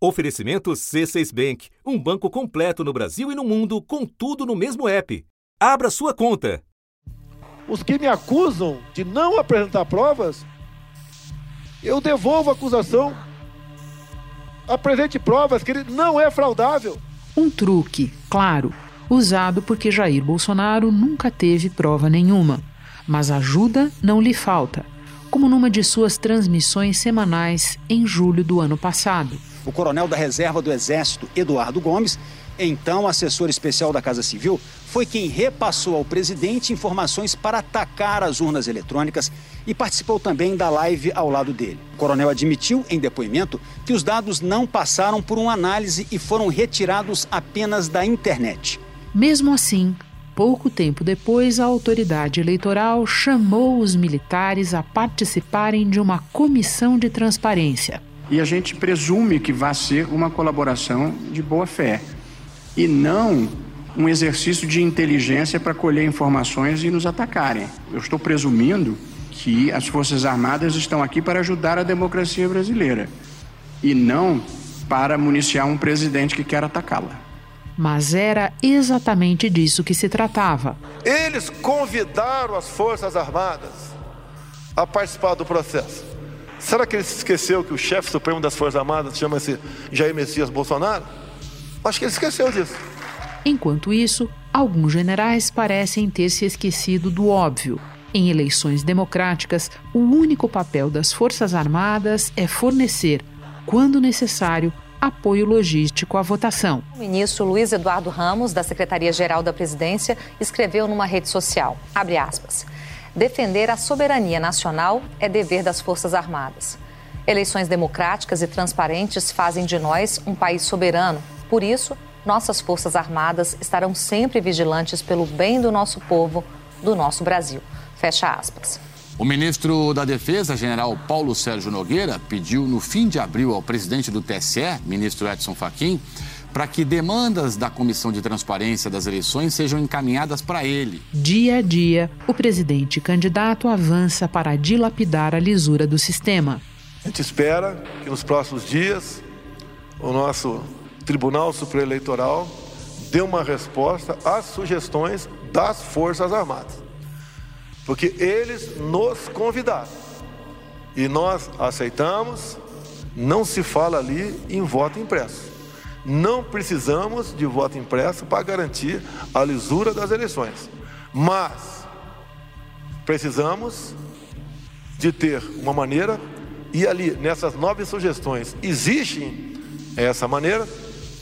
Oferecimento C6 Bank, um banco completo no Brasil e no mundo, com tudo no mesmo app. Abra sua conta. Os que me acusam de não apresentar provas, eu devolvo a acusação. Apresente provas que ele não é fraudável. Um truque, claro, usado porque Jair Bolsonaro nunca teve prova nenhuma. Mas ajuda não lhe falta, como numa de suas transmissões semanais em julho do ano passado o coronel da reserva do Exército, Eduardo Gomes, então assessor especial da Casa Civil, foi quem repassou ao presidente informações para atacar as urnas eletrônicas e participou também da live ao lado dele. O coronel admitiu em depoimento que os dados não passaram por uma análise e foram retirados apenas da internet. Mesmo assim, pouco tempo depois, a autoridade eleitoral chamou os militares a participarem de uma comissão de transparência e a gente presume que vai ser uma colaboração de boa fé e não um exercício de inteligência para colher informações e nos atacarem. Eu estou presumindo que as Forças Armadas estão aqui para ajudar a democracia brasileira e não para municiar um presidente que quer atacá-la. Mas era exatamente disso que se tratava. Eles convidaram as Forças Armadas a participar do processo. Será que ele se esqueceu que o chefe supremo das Forças Armadas chama-se Jair Messias Bolsonaro? Acho que ele esqueceu disso. Enquanto isso, alguns generais parecem ter se esquecido do óbvio. Em eleições democráticas, o único papel das Forças Armadas é fornecer, quando necessário, apoio logístico à votação. O ministro Luiz Eduardo Ramos, da Secretaria-Geral da Presidência, escreveu numa rede social, abre aspas, Defender a soberania nacional é dever das Forças Armadas. Eleições democráticas e transparentes fazem de nós um país soberano. Por isso, nossas Forças Armadas estarão sempre vigilantes pelo bem do nosso povo, do nosso Brasil. Fecha aspas. O ministro da Defesa, general Paulo Sérgio Nogueira, pediu no fim de abril ao presidente do TSE, ministro Edson Fachin, para que demandas da Comissão de Transparência das Eleições sejam encaminhadas para ele. Dia a dia, o presidente candidato avança para dilapidar a lisura do sistema. A gente espera que nos próximos dias o nosso Tribunal Superior Eleitoral dê uma resposta às sugestões das Forças Armadas. Porque eles nos convidaram e nós aceitamos, não se fala ali em voto impresso. Não precisamos de voto impresso para garantir a lisura das eleições. Mas precisamos de ter uma maneira, e ali nessas nove sugestões existe essa maneira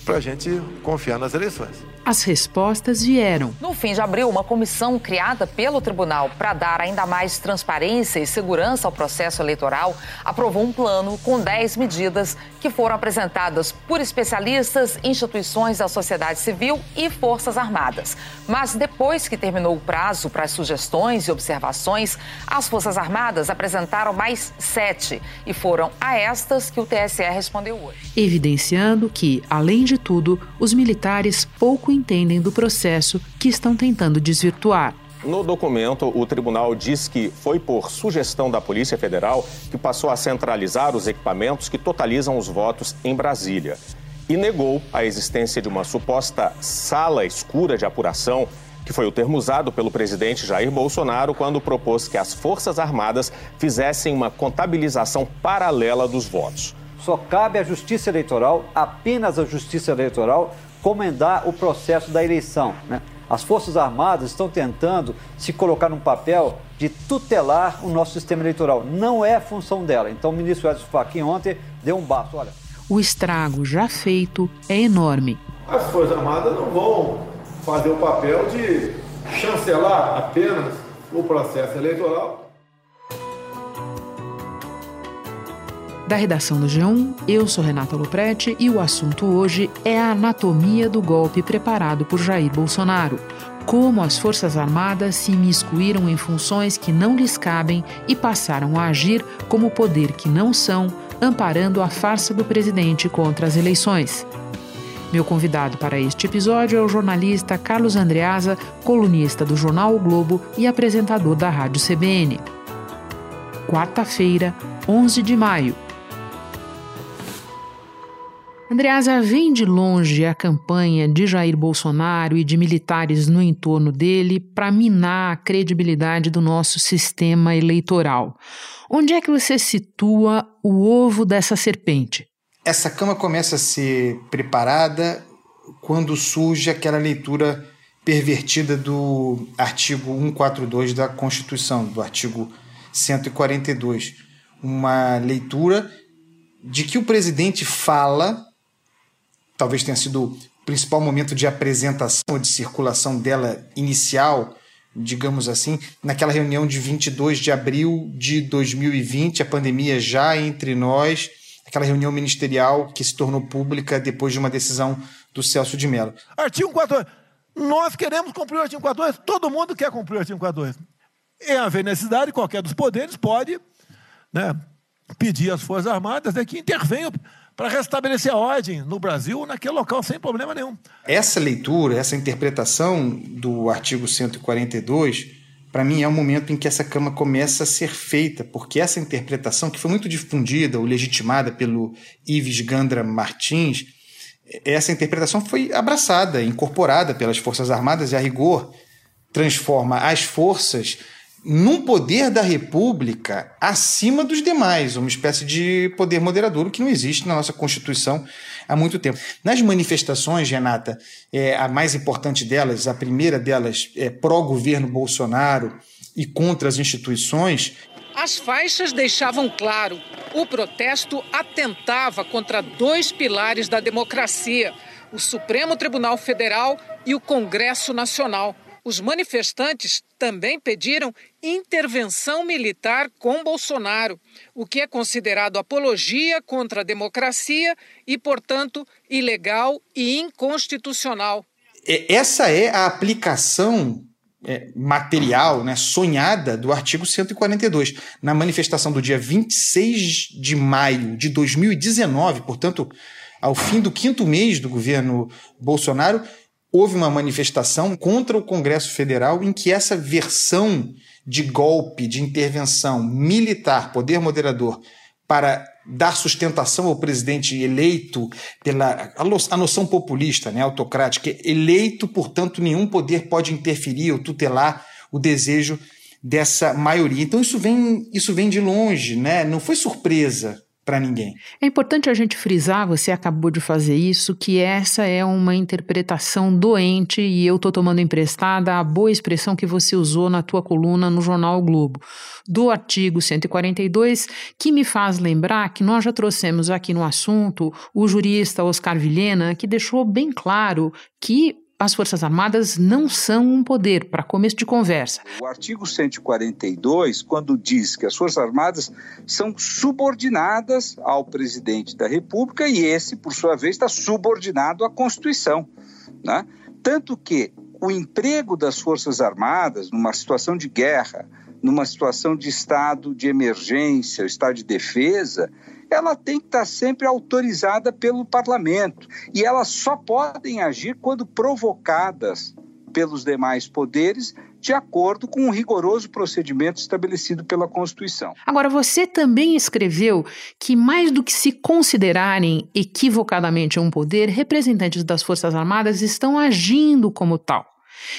para a gente confiar nas eleições. As respostas vieram. No fim de abril, uma comissão criada pelo tribunal para dar ainda mais transparência e segurança ao processo eleitoral aprovou um plano com 10 medidas que foram apresentadas por especialistas, instituições da sociedade civil e Forças Armadas. Mas depois que terminou o prazo para as sugestões e observações, as Forças Armadas apresentaram mais sete e foram a estas que o TSE respondeu hoje. Evidenciando que, além de tudo, os militares pouco entendem do processo que estão tentando desvirtuar. No documento, o tribunal diz que foi por sugestão da Polícia Federal que passou a centralizar os equipamentos que totalizam os votos em Brasília. E negou a existência de uma suposta sala escura de apuração, que foi o termo usado pelo presidente Jair Bolsonaro quando propôs que as Forças Armadas fizessem uma contabilização paralela dos votos. Só cabe à Justiça Eleitoral, apenas à Justiça Eleitoral, comandar o processo da eleição. Né? As Forças Armadas estão tentando se colocar num papel de tutelar o nosso sistema eleitoral. Não é função dela. Então o ministro Edson Fachin ontem deu um bafo. Olha. O estrago já feito é enorme. As Forças Armadas não vão fazer o papel de chancelar apenas o processo eleitoral Da redação do G1, eu sou Renata Loprete e o assunto hoje é a anatomia do golpe preparado por Jair Bolsonaro. Como as Forças Armadas se imiscuíram em funções que não lhes cabem e passaram a agir como poder que não são, amparando a farsa do presidente contra as eleições. Meu convidado para este episódio é o jornalista Carlos Andreasa, colunista do jornal o Globo e apresentador da Rádio CBN. Quarta-feira, 11 de maio Andreasa, vem de longe a campanha de Jair Bolsonaro e de militares no entorno dele para minar a credibilidade do nosso sistema eleitoral. Onde é que você situa o ovo dessa serpente? Essa cama começa a ser preparada quando surge aquela leitura pervertida do artigo 142 da Constituição, do artigo 142. Uma leitura de que o presidente fala talvez tenha sido o principal momento de apresentação ou de circulação dela inicial, digamos assim, naquela reunião de 22 de abril de 2020, a pandemia já entre nós, aquela reunião ministerial que se tornou pública depois de uma decisão do Celso de Mello. Artigo 42. Nós queremos cumprir o artigo 42, todo mundo quer cumprir o artigo 42. Em haver necessidade, qualquer dos poderes pode né, pedir às Forças Armadas né, que intervenham para restabelecer a ordem no Brasil, naquele local, sem problema nenhum. Essa leitura, essa interpretação do artigo 142, para mim é o momento em que essa cama começa a ser feita, porque essa interpretação, que foi muito difundida ou legitimada pelo Ives Gandra Martins, essa interpretação foi abraçada, incorporada pelas Forças Armadas e, a rigor, transforma as forças num poder da República acima dos demais, uma espécie de poder moderador, que não existe na nossa Constituição há muito tempo. Nas manifestações, Renata, é, a mais importante delas, a primeira delas é pró-governo Bolsonaro e contra as instituições. As faixas deixavam claro: o protesto atentava contra dois pilares da democracia, o Supremo Tribunal Federal e o Congresso Nacional. Os manifestantes também pediram intervenção militar com Bolsonaro, o que é considerado apologia contra a democracia e, portanto, ilegal e inconstitucional. Essa é a aplicação é, material, né, sonhada do artigo 142. Na manifestação do dia 26 de maio de 2019, portanto, ao fim do quinto mês do governo Bolsonaro, houve uma manifestação contra o Congresso Federal em que essa versão de golpe, de intervenção militar, poder moderador, para dar sustentação ao presidente eleito pela a noção populista, né, autocrática, eleito, portanto, nenhum poder pode interferir ou tutelar o desejo dessa maioria. Então isso vem isso vem de longe, né? Não foi surpresa para ninguém. É importante a gente frisar, você acabou de fazer isso, que essa é uma interpretação doente e eu estou tomando emprestada a boa expressão que você usou na tua coluna no jornal o Globo, do artigo 142, que me faz lembrar que nós já trouxemos aqui no assunto o jurista Oscar Vilhena, que deixou bem claro que as Forças Armadas não são um poder, para começo de conversa. O artigo 142, quando diz que as Forças Armadas são subordinadas ao presidente da República e esse, por sua vez, está subordinado à Constituição. Né? Tanto que o emprego das Forças Armadas numa situação de guerra, numa situação de estado de emergência, estado de defesa, ela tem que estar sempre autorizada pelo parlamento e elas só podem agir quando provocadas pelos demais poderes de acordo com o um rigoroso procedimento estabelecido pela Constituição. Agora, você também escreveu que, mais do que se considerarem equivocadamente um poder, representantes das Forças Armadas estão agindo como tal.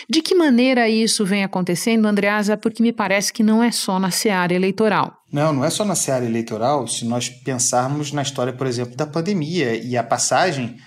De que maneira isso vem acontecendo, Andreasa? Porque me parece que não é só na seara eleitoral. Não, não é só na seara eleitoral. Se nós pensarmos na história, por exemplo, da pandemia e a passagem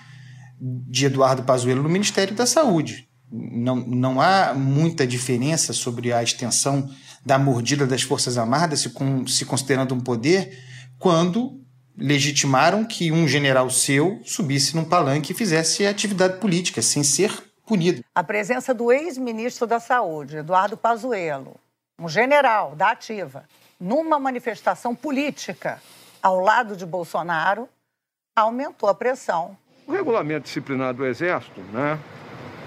de Eduardo Pazuello no Ministério da Saúde. Não, não há muita diferença sobre a extensão da mordida das Forças Armadas, se, com, se considerando um poder, quando legitimaram que um general seu subisse num palanque e fizesse atividade política, sem ser punido. A presença do ex-ministro da Saúde, Eduardo Pazuello, um general da ativa, numa manifestação política ao lado de Bolsonaro, aumentou a pressão. O regulamento disciplinar do Exército, né?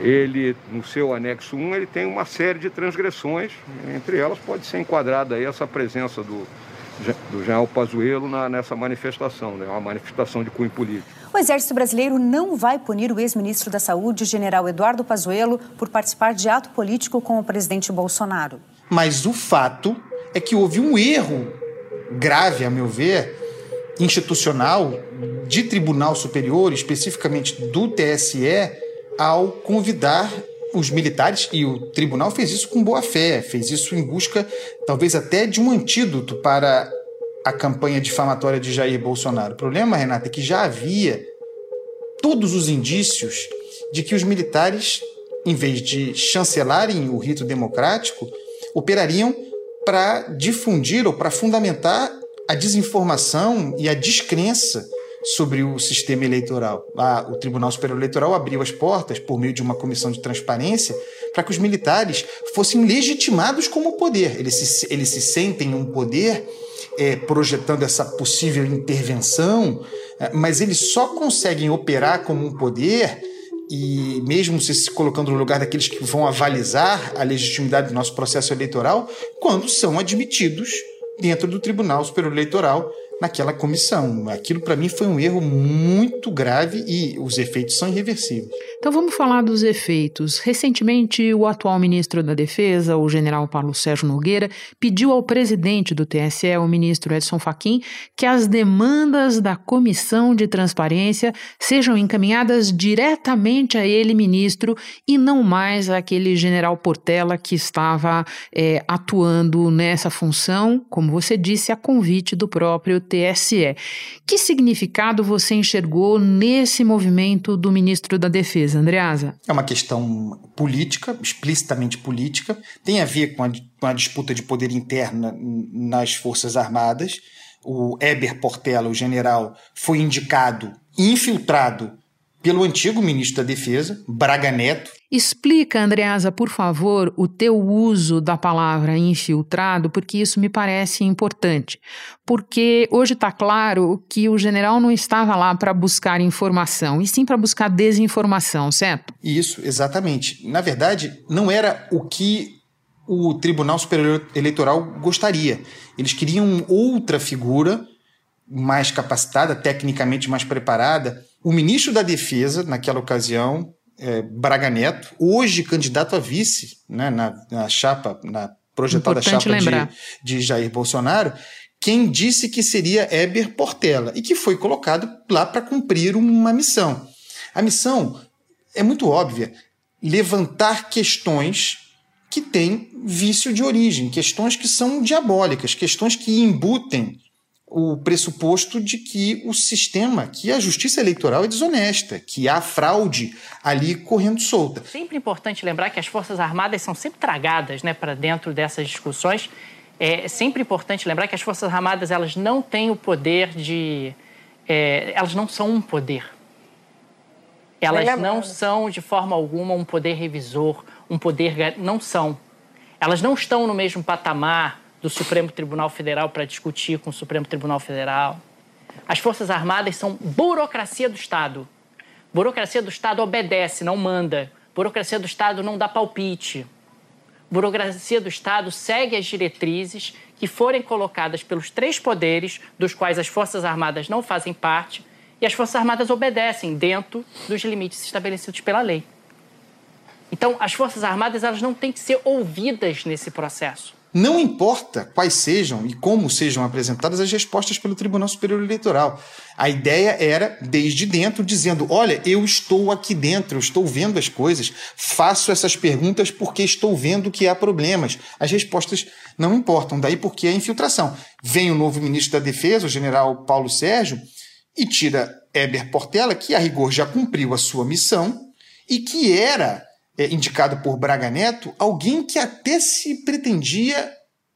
Ele, no seu anexo 1, ele tem uma série de transgressões, entre elas pode ser enquadrada aí essa presença do, do general Pazuello na, nessa manifestação, né? uma manifestação de cunho político. O Exército Brasileiro não vai punir o ex-ministro da Saúde, general Eduardo Pazuello, por participar de ato político com o presidente Bolsonaro. Mas o fato é que houve um erro grave, a meu ver, institucional de Tribunal Superior, especificamente do TSE, ao convidar os militares, e o tribunal fez isso com boa fé, fez isso em busca, talvez até de um antídoto para a campanha difamatória de Jair Bolsonaro. O problema, Renata, é que já havia todos os indícios de que os militares, em vez de chancelarem o rito democrático, operariam para difundir ou para fundamentar a desinformação e a descrença sobre o sistema eleitoral. o Tribunal Superior Eleitoral abriu as portas, por meio de uma comissão de transparência, para que os militares fossem legitimados como poder. Eles se, eles se sentem um poder é, projetando essa possível intervenção, é, mas eles só conseguem operar como um poder e mesmo se colocando no lugar daqueles que vão avalizar a legitimidade do nosso processo eleitoral, quando são admitidos dentro do Tribunal Superior Eleitoral naquela comissão. Aquilo para mim foi um erro muito grave e os efeitos são irreversíveis. Então vamos falar dos efeitos. Recentemente, o atual ministro da Defesa, o general Paulo Sérgio Nogueira, pediu ao presidente do TSE, o ministro Edson Fachin, que as demandas da Comissão de Transparência sejam encaminhadas diretamente a ele, ministro, e não mais àquele general Portela que estava é, atuando nessa função, como você disse, a convite do próprio TSE. Que significado você enxergou nesse movimento do ministro da Defesa? Andreasa? É uma questão política, explicitamente política, tem a ver com a, com a disputa de poder interna nas Forças Armadas. O Eber Portela, o general, foi indicado, infiltrado pelo antigo ministro da Defesa, Braga Neto. Explica, Andreasa, por favor, o teu uso da palavra infiltrado, porque isso me parece importante. Porque hoje está claro que o general não estava lá para buscar informação, e sim para buscar desinformação, certo? Isso, exatamente. Na verdade, não era o que o Tribunal Superior Eleitoral gostaria. Eles queriam outra figura mais capacitada, tecnicamente mais preparada, o ministro da Defesa, naquela ocasião, é, Braga Neto, hoje candidato a vice né, na, na chapa, na projetada Importante chapa de, de Jair Bolsonaro, quem disse que seria Eber Portela e que foi colocado lá para cumprir uma missão. A missão é muito óbvia: levantar questões que têm vício de origem, questões que são diabólicas, questões que embutem o pressuposto de que o sistema, que a justiça eleitoral é desonesta, que há fraude ali correndo solta. Sempre importante lembrar que as Forças Armadas são sempre tragadas né, para dentro dessas discussões. É sempre importante lembrar que as Forças Armadas elas não têm o poder de. É, elas não são um poder. Elas não são, de forma alguma, um poder revisor, um poder. Não são. Elas não estão no mesmo patamar do Supremo Tribunal Federal para discutir com o Supremo Tribunal Federal. As Forças Armadas são burocracia do Estado. Burocracia do Estado obedece, não manda. Burocracia do Estado não dá palpite. Burocracia do Estado segue as diretrizes que forem colocadas pelos três poderes, dos quais as Forças Armadas não fazem parte, e as Forças Armadas obedecem dentro dos limites estabelecidos pela lei. Então, as Forças Armadas elas não têm que ser ouvidas nesse processo. Não importa quais sejam e como sejam apresentadas as respostas pelo Tribunal Superior Eleitoral. A ideia era, desde dentro, dizendo: olha, eu estou aqui dentro, eu estou vendo as coisas, faço essas perguntas porque estou vendo que há problemas. As respostas não importam, daí porque a infiltração. Vem o novo ministro da Defesa, o general Paulo Sérgio, e tira Eber Portela, que a rigor já cumpriu a sua missão e que era é, indicado por Braga Neto, alguém que até se pretendia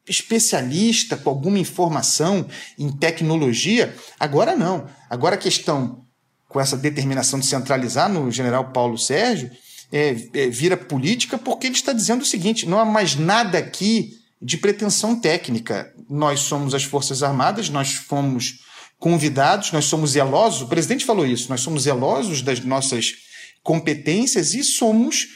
especialista com alguma informação em tecnologia. Agora não. Agora a questão com essa determinação de centralizar no general Paulo Sérgio é, é, vira política porque ele está dizendo o seguinte: não há mais nada aqui de pretensão técnica. Nós somos as Forças Armadas, nós fomos convidados, nós somos zelosos. O presidente falou isso: nós somos zelosos das nossas competências e somos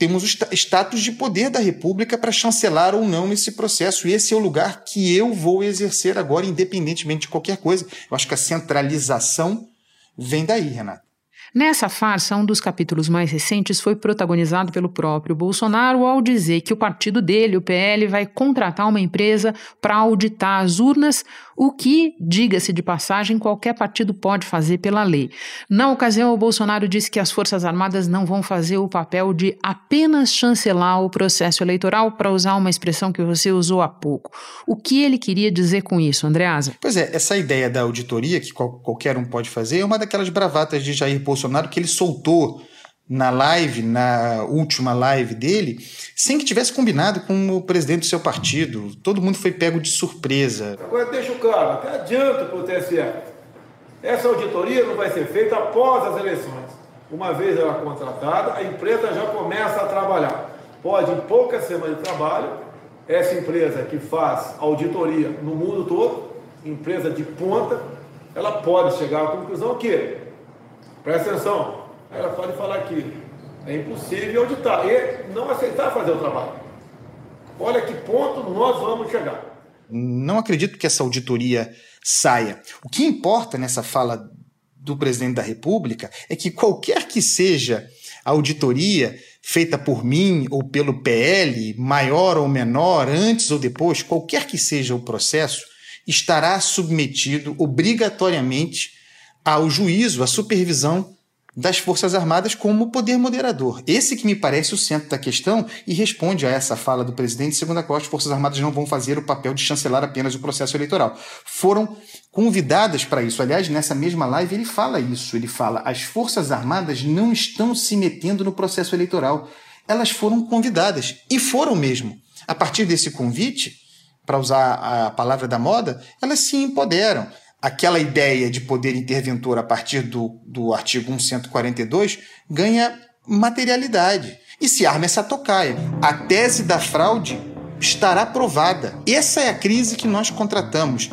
temos o status de poder da República para chancelar ou não esse processo. E esse é o lugar que eu vou exercer agora, independentemente de qualquer coisa. Eu acho que a centralização vem daí, Renato. Nessa farsa, um dos capítulos mais recentes foi protagonizado pelo próprio Bolsonaro ao dizer que o partido dele, o PL, vai contratar uma empresa para auditar as urnas, o que, diga-se de passagem, qualquer partido pode fazer pela lei. Na ocasião, o Bolsonaro disse que as Forças Armadas não vão fazer o papel de apenas chancelar o processo eleitoral, para usar uma expressão que você usou há pouco. O que ele queria dizer com isso, Andreasa? Pois é, essa ideia da auditoria, que qualquer um pode fazer, é uma daquelas bravatas de Jair Bolsonaro Bolsonaro que ele soltou na live, na última live dele, sem que tivesse combinado com o presidente do seu partido. Todo mundo foi pego de surpresa. Agora deixa o claro, até adianta para o TSE. Essa auditoria não vai ser feita após as eleições. Uma vez ela contratada, a empresa já começa a trabalhar. Pode, em poucas semanas de trabalho, essa empresa que faz auditoria no mundo todo, empresa de ponta, ela pode chegar à conclusão que Presta atenção. Ela pode falar que é impossível auditar e não aceitar fazer o trabalho. Olha que ponto nós vamos chegar. Não acredito que essa auditoria saia. O que importa nessa fala do presidente da República é que qualquer que seja a auditoria feita por mim ou pelo PL, maior ou menor, antes ou depois, qualquer que seja o processo, estará submetido obrigatoriamente ao juízo, à supervisão das Forças Armadas como poder moderador. Esse que me parece o centro da questão e responde a essa fala do presidente, segundo a qual as Forças Armadas não vão fazer o papel de chancelar apenas o processo eleitoral. Foram convidadas para isso. Aliás, nessa mesma live ele fala isso. Ele fala: as Forças Armadas não estão se metendo no processo eleitoral. Elas foram convidadas e foram mesmo. A partir desse convite, para usar a palavra da moda, elas se empoderam aquela ideia de poder interventor a partir do, do artigo 142 ganha materialidade e se arma essa tocaia. A tese da fraude estará provada. Essa é a crise que nós contratamos.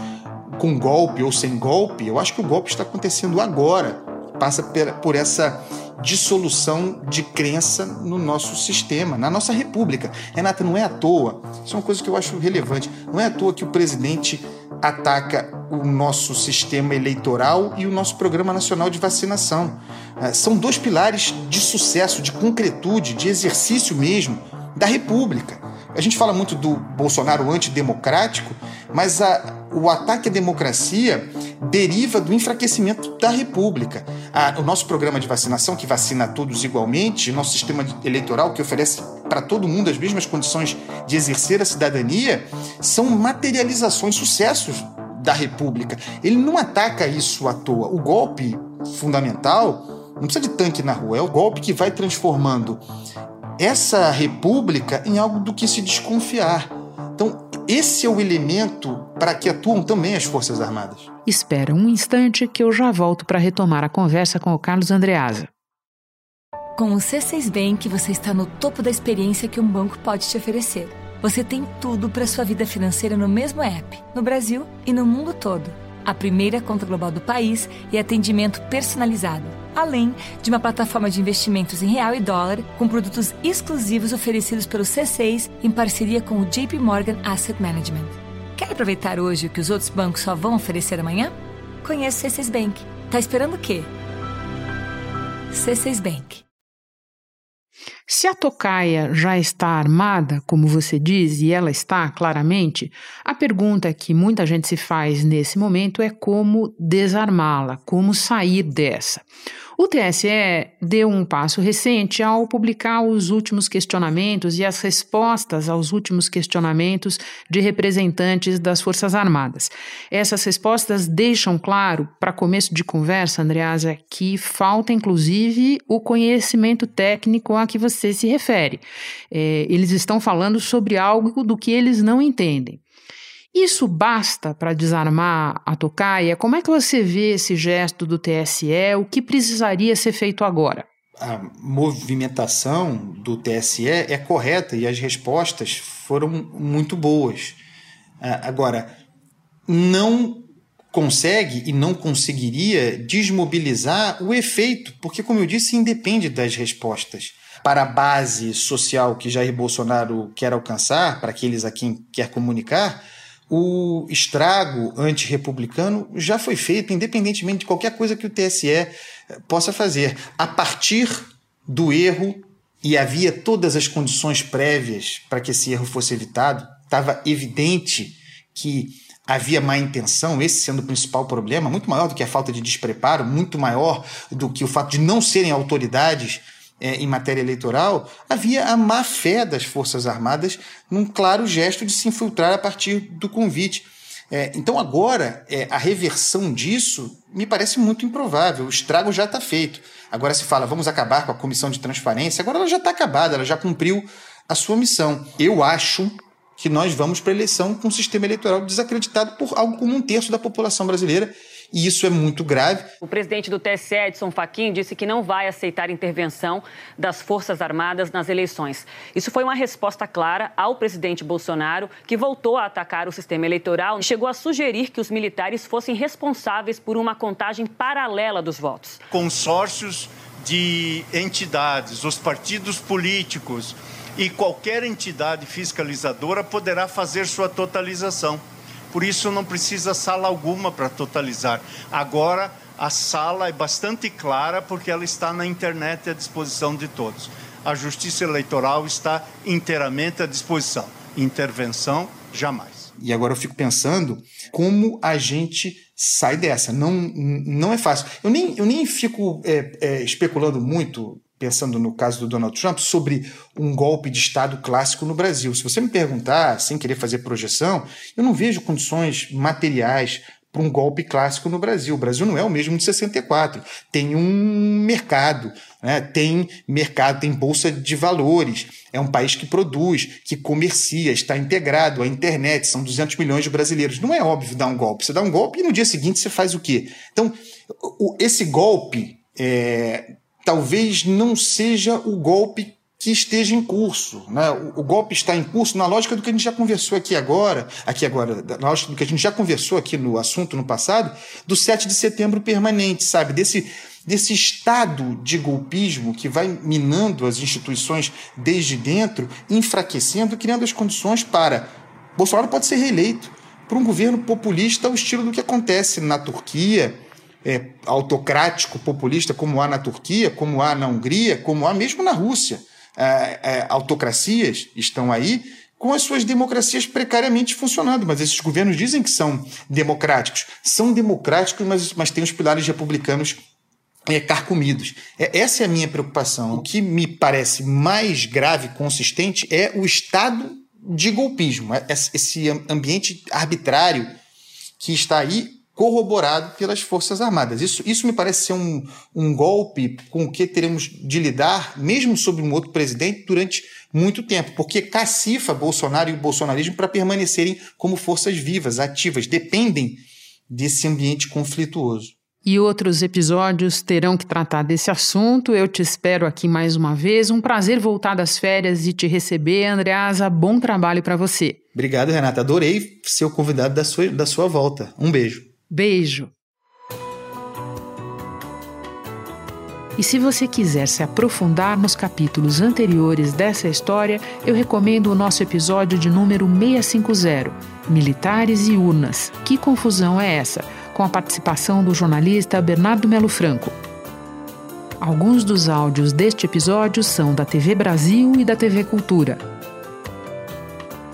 Com golpe ou sem golpe, eu acho que o golpe está acontecendo agora. Passa por essa dissolução de crença no nosso sistema, na nossa república. Renata, não é à toa, isso é uma coisa que eu acho relevante, não é à toa que o presidente ataca o nosso sistema eleitoral e o nosso Programa Nacional de Vacinação. É, são dois pilares de sucesso, de concretude, de exercício mesmo da República. A gente fala muito do Bolsonaro antidemocrático, mas a, o ataque à democracia deriva do enfraquecimento da República. A, o nosso programa de vacinação, que vacina todos igualmente, nosso sistema eleitoral, que oferece para todo mundo as mesmas condições de exercer a cidadania, são materializações, sucessos da República. Ele não ataca isso à toa. O golpe fundamental não precisa de tanque na rua, é o golpe que vai transformando essa república em algo do que se desconfiar. Então, esse é o elemento para que atuam também as Forças Armadas. Espera um instante que eu já volto para retomar a conversa com o Carlos Andreasa. Com o C6 Bank, você está no topo da experiência que um banco pode te oferecer. Você tem tudo para sua vida financeira no mesmo app, no Brasil e no mundo todo a primeira conta global do país e atendimento personalizado, além de uma plataforma de investimentos em real e dólar com produtos exclusivos oferecidos pelo C6 em parceria com o JP Morgan Asset Management. Quer aproveitar hoje o que os outros bancos só vão oferecer amanhã? Conheça o C6 Bank. Tá esperando o quê? C6 Bank. Se a tocaia já está armada, como você diz, e ela está claramente, a pergunta que muita gente se faz nesse momento é como desarmá-la, como sair dessa. O TSE deu um passo recente ao publicar os últimos questionamentos e as respostas aos últimos questionamentos de representantes das Forças Armadas. Essas respostas deixam claro, para começo de conversa, Andreasa, que falta inclusive o conhecimento técnico a que você se refere. É, eles estão falando sobre algo do que eles não entendem. Isso basta para desarmar a tocaia? Como é que você vê esse gesto do TSE? O que precisaria ser feito agora? A movimentação do TSE é correta e as respostas foram muito boas. Agora, não consegue e não conseguiria desmobilizar o efeito, porque, como eu disse, independe das respostas. Para a base social que Jair Bolsonaro quer alcançar, para aqueles a quem quer comunicar, o estrago antirrepublicano já foi feito, independentemente de qualquer coisa que o TSE possa fazer. A partir do erro, e havia todas as condições prévias para que esse erro fosse evitado, estava evidente que havia má intenção, esse sendo o principal problema, muito maior do que a falta de despreparo, muito maior do que o fato de não serem autoridades é, em matéria eleitoral, havia a má fé das Forças Armadas num claro gesto de se infiltrar a partir do convite. É, então, agora, é, a reversão disso me parece muito improvável. O estrago já está feito. Agora se fala, vamos acabar com a comissão de transparência. Agora ela já está acabada, ela já cumpriu a sua missão. Eu acho que nós vamos para a eleição com um sistema eleitoral desacreditado por algo como um terço da população brasileira. E isso é muito grave. O presidente do TSE, Edson Fachin, disse que não vai aceitar intervenção das Forças Armadas nas eleições. Isso foi uma resposta clara ao presidente Bolsonaro, que voltou a atacar o sistema eleitoral e chegou a sugerir que os militares fossem responsáveis por uma contagem paralela dos votos. Consórcios de entidades, os partidos políticos, e qualquer entidade fiscalizadora poderá fazer sua totalização. Por isso não precisa sala alguma para totalizar. Agora a sala é bastante clara porque ela está na internet à disposição de todos. A Justiça Eleitoral está inteiramente à disposição. Intervenção jamais. E agora eu fico pensando como a gente sai dessa. Não, não é fácil. Eu nem, eu nem fico é, é, especulando muito pensando no caso do Donald Trump, sobre um golpe de Estado clássico no Brasil. Se você me perguntar, sem querer fazer projeção, eu não vejo condições materiais para um golpe clássico no Brasil. O Brasil não é o mesmo de 64. Tem um mercado, né? tem mercado, tem bolsa de valores. É um país que produz, que comercia, está integrado à internet. São 200 milhões de brasileiros. Não é óbvio dar um golpe. Você dá um golpe e no dia seguinte você faz o quê? Então, esse golpe é, talvez não seja o golpe que esteja em curso. Né? O, o, golpe está em curso na lógica do que a gente já conversou aqui agora, aqui agora, na lógica do que a gente já conversou aqui no assunto no passado, do 7 de setembro permanente, sabe? Desse, desse estado de golpismo que vai minando as instituições desde dentro, enfraquecendo, criando as condições para. Bolsonaro pode ser reeleito para um governo populista ao estilo do que acontece na Turquia é, autocrático, populista, como há na Turquia, como há na Hungria, como há mesmo na Rússia. É, é, autocracias estão aí com as suas democracias precariamente funcionando, mas esses governos dizem que são democráticos. São democráticos, mas, mas têm os pilares republicanos é, carcomidos. É, essa é a minha preocupação. O que me parece mais grave, consistente, é o estado de golpismo, é, esse ambiente arbitrário que está aí corroborado pelas Forças Armadas. Isso, isso me parece ser um, um golpe com o que teremos de lidar, mesmo sobre um outro presidente, durante muito tempo, porque cacifa Bolsonaro e o bolsonarismo para permanecerem como forças vivas, ativas, dependem desse ambiente conflituoso. E outros episódios terão que tratar desse assunto. Eu te espero aqui mais uma vez. Um prazer voltar das férias e te receber, Andreasa. Bom trabalho para você. Obrigado, Renata. Adorei ser o convidado da sua, da sua volta. Um beijo. Beijo! E se você quiser se aprofundar nos capítulos anteriores dessa história, eu recomendo o nosso episódio de número 650, Militares e Urnas. Que confusão é essa? Com a participação do jornalista Bernardo Melo Franco. Alguns dos áudios deste episódio são da TV Brasil e da TV Cultura.